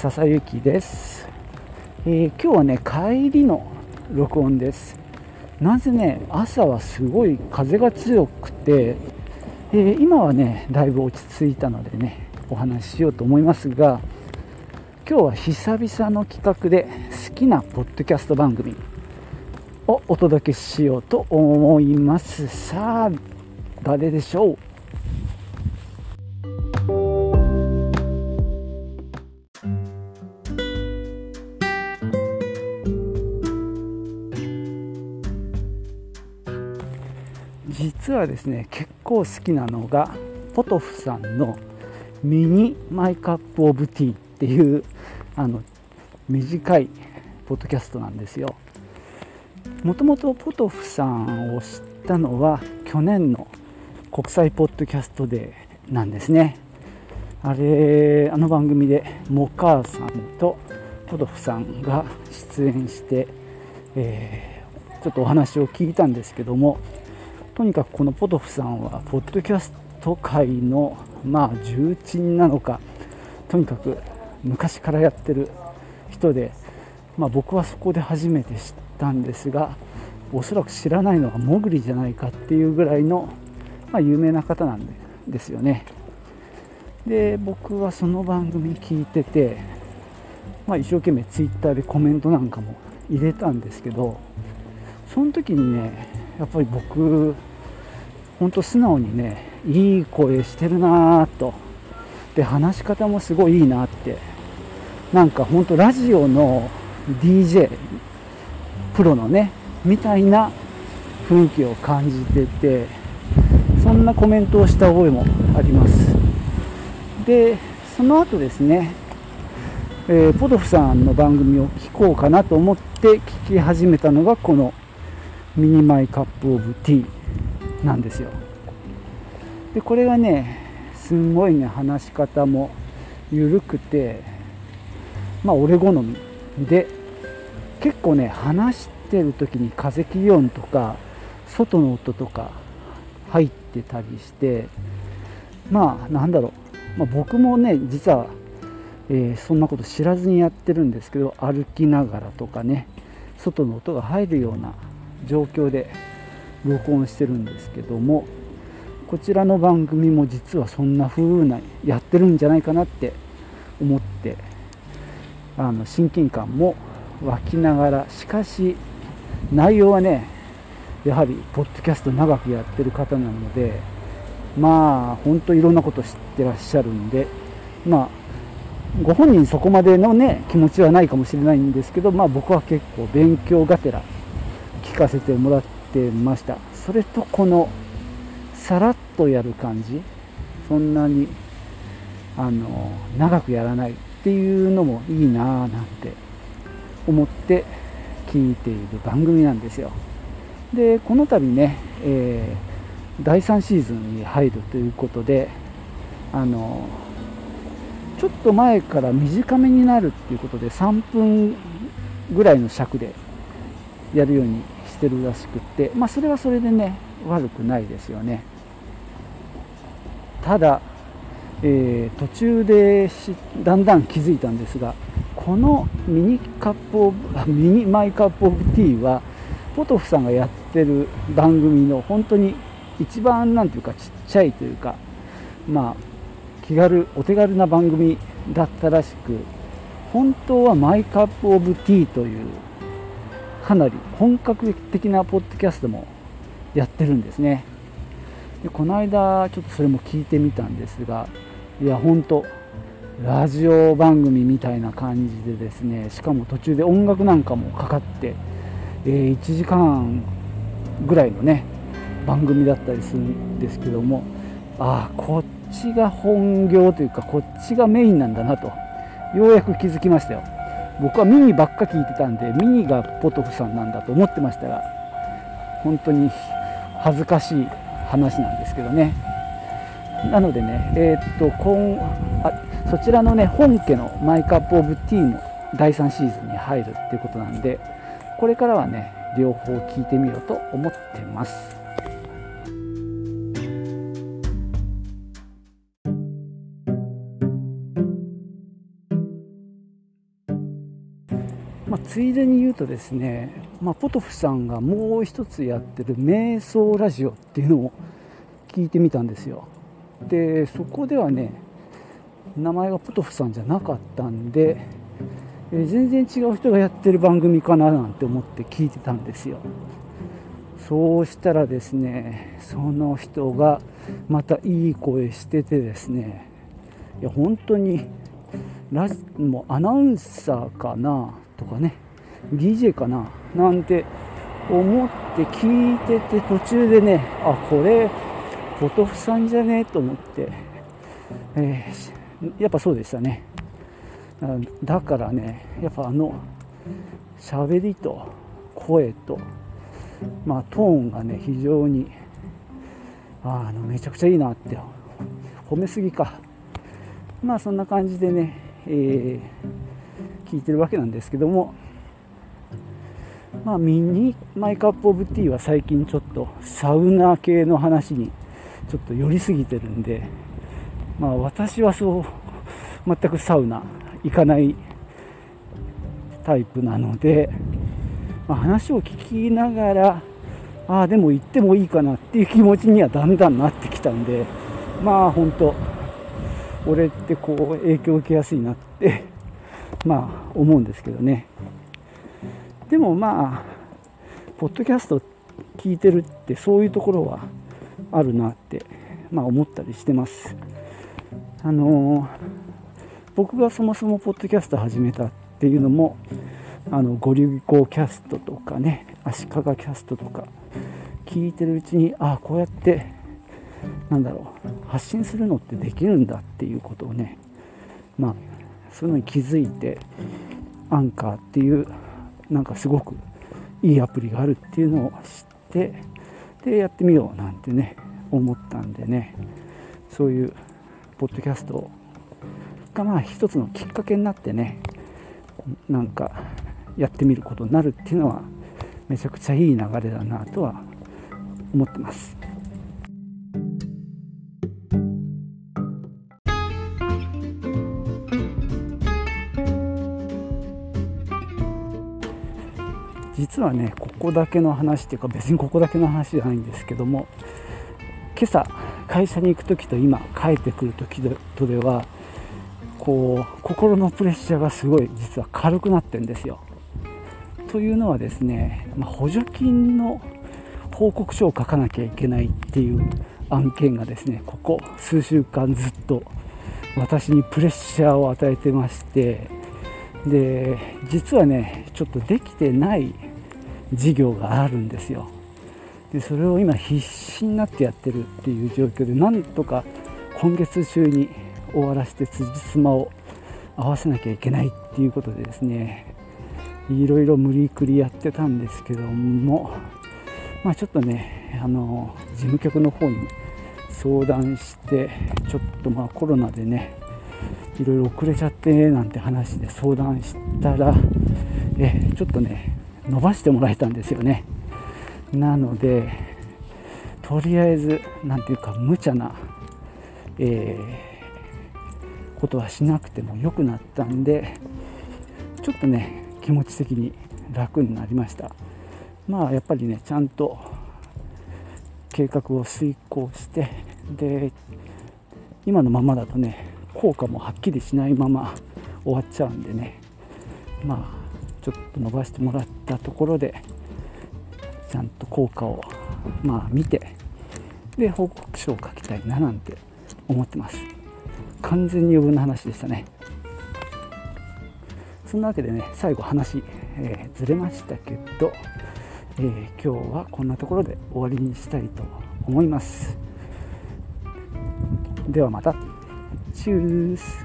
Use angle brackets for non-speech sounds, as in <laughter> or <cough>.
笹幸です、えー今日はね帰りの録音です。なぜね朝はすごい風が強くて、えー今はねだいぶ落ち着いたのでねお話ししようと思いますが今日は久々の企画で好きなポッドキャスト番組をお届けしようと思います。さあ誰でしょう？実はですね結構好きなのがポトフさんの「ミニマイカップオブティー」っていうあの短いポッドキャストなんですよ。もともとポトフさんを知ったのは去年の国際ポッドキャストデーなんですね。あれあの番組でモカーさんとポトフさんが出演して、えーちょっとお話を聞いたんですけどもとにかくこのポトフさんはポッドキャスト界のまあ重鎮なのかとにかく昔からやってる人で、まあ、僕はそこで初めて知ったんですがおそらく知らないのはモグリじゃないかっていうぐらいの、まあ、有名な方なんですよね。で僕はその番組聞いてて、まあ、一生懸命ツイッターでコメントなんかも入れたんですけどその時にねやっぱり僕本当素直にねいい声してるなぁと。で話し方もすごいいいなって。なんか本当ラジオの DJ プロのねみたいな雰囲気を感じててそんなコメントをした覚えもあります。でその後ですね、えーポドフさんの番組を聞こうかなと思って聞き始めたのがこのミニマイカップオブティー。なんですよ。でこれがねすんごいね話し方も緩くてまあ俺好みで結構ね話してる時に風切り音とか外の音とか入ってたりしてまあなんだろう、まあ、僕もね実は、えーそんなこと知らずにやってるんですけど歩きながらとかね外の音が入るような状況で録音してるんですけどもこちらの番組も実はそんな風なやってるんじゃないかなって思ってあの親近感も湧きながらしかし内容はねやはりポッドキャスト長くやってる方なのでまあ本当いろんなこと知ってらっしゃるんでまあご本人そこまでのね気持ちはないかもしれないんですけどまあ僕は結構勉強がてら聞かせてもらっててました。それとこのさらっとやる感じそんなにあの長くやらないっていうのもいいなぁなんて思って聞いている番組なんですよ。でこの度ね、えー第3シーズンに入るということであのちょっと前から短めになるっていうことで3分ぐらいの尺でやるようにしてるらしくってまあそれはそれでね悪くないですよね。ただ、えー途中でだんだん気づいたんですがこの mini cup of <laughs> mini my cup of tea はポトフさんがやってる番組の本当に一番なんていうかちっちゃいというかまあ気軽お手軽な番組だったらしく本当は my cup of tea というかなり本格的なポッドキャストもやってるんですね。でこの間ちょっとそれも聞いてみたんですがいや本当ラジオ番組みたいな感じでですねしかも途中で音楽なんかもかかって、えー1時間ぐらいのね番組だったりするんですけどもああこっちが本業というかこっちがメインなんだなとようやく気づきましたよ。僕はミニばっか聞いてたんでミニがポトフさんなんだと思ってましたが本当に恥ずかしい話なんですけどね。なのでねえーっと今あそちらのね本家のマイカップオブティーも第3シーズンに入るっていうことなんでこれからはね両方聞いてみようと思ってます。まあ、ついでに言うとですね、まあ、ポトフさんがもう一つやってる瞑想ラジオっていうのを聞いてみたんですよ。でそこではね名前がポトフさんじゃなかったんで、え全然違う人がやってる番組かななんて思って聞いてたんですよ。そうしたらですねその人がまたいい声しててですねいや本当にラジもうアナウンサーかなとかね。DJ かな？なんて思って聞いてて途中でねあこれポトフさんじゃね？えと思って、えー、やっぱそうでしたね。だからねやっぱあの喋りと声とまあトーンがね非常にあのめちゃくちゃいいなって褒めすぎか。まあそんな感じでね、えー、聞いてるわけなんですけどもまあミニマイカップオブティーは最近ちょっとサウナ系の話にちょっと寄りすぎてるんでまあ私はそう全くサウナ行かないタイプなので、まあ、話を聞きながらああでも行ってもいいかなっていう気持ちにはだんだんなってきたんでまあ本当俺ってこう影響を受けやすいなってまあ思うんですけどね。でもまあポッドキャスト聞いてるってそういうところはあるなって、まあ、思ったりしてます。あの、僕がそもそもポッドキャスト始めたっていうのもあのゴリゴキャストとかね足利キャストとか聞いてるうちにああこうやってなんだろう発信するのってできるんだっていうことをねまあそういうのに気づいてアンカーっていうなんかすごくいいアプリがあるっていうのを知ってでやってみようなんてね思ったんでねそういうポッドキャストがまあ一つのきっかけになってねなんかやってみることになるっていうのはめちゃくちゃいい流れだなとは思ってます。実はねここだけの話っていうか別にここだけの話じゃないんですけども今朝会社に行く時と今帰ってくる時とではこう心のプレッシャーがすごい実は軽くなってるんですよ。というのはですね、まあ、補助金の報告書を書かなきゃいけないっていう案件がですねここ数週間ずっと私にプレッシャーを与えてましてで実はねちょっとできてない事業があるんですよ。でそれを今必死になってやってるっていう状況でなんとか今月中に終わらせて辻褄を合わせなきゃいけないっていうことでですねいろいろ無理くりやってたんですけどもまあちょっとねあの事務局の方に相談してちょっとまあコロナでねいろいろ遅れちゃってなんて話で相談したらえちょっとね伸ばしてもらえたんですよね。なのでとりあえず何ていうか無茶な、えー、ことはしなくても良くなったんでちょっとね気持ち的に楽になりました。まあやっぱりねちゃんと計画を遂行してで今のままだとね効果もはっきりしないまま終わっちゃうんでね。まあちょっと伸ばしてもらったところでちゃんと効果をまあ見てで報告書を書きたいななんて思ってます。完全に余分な話でしたね。そんなわけでね最後話、えー、ずれましたけど、えー、今日はこんなところで終わりにしたいと思います。ではまた。チュース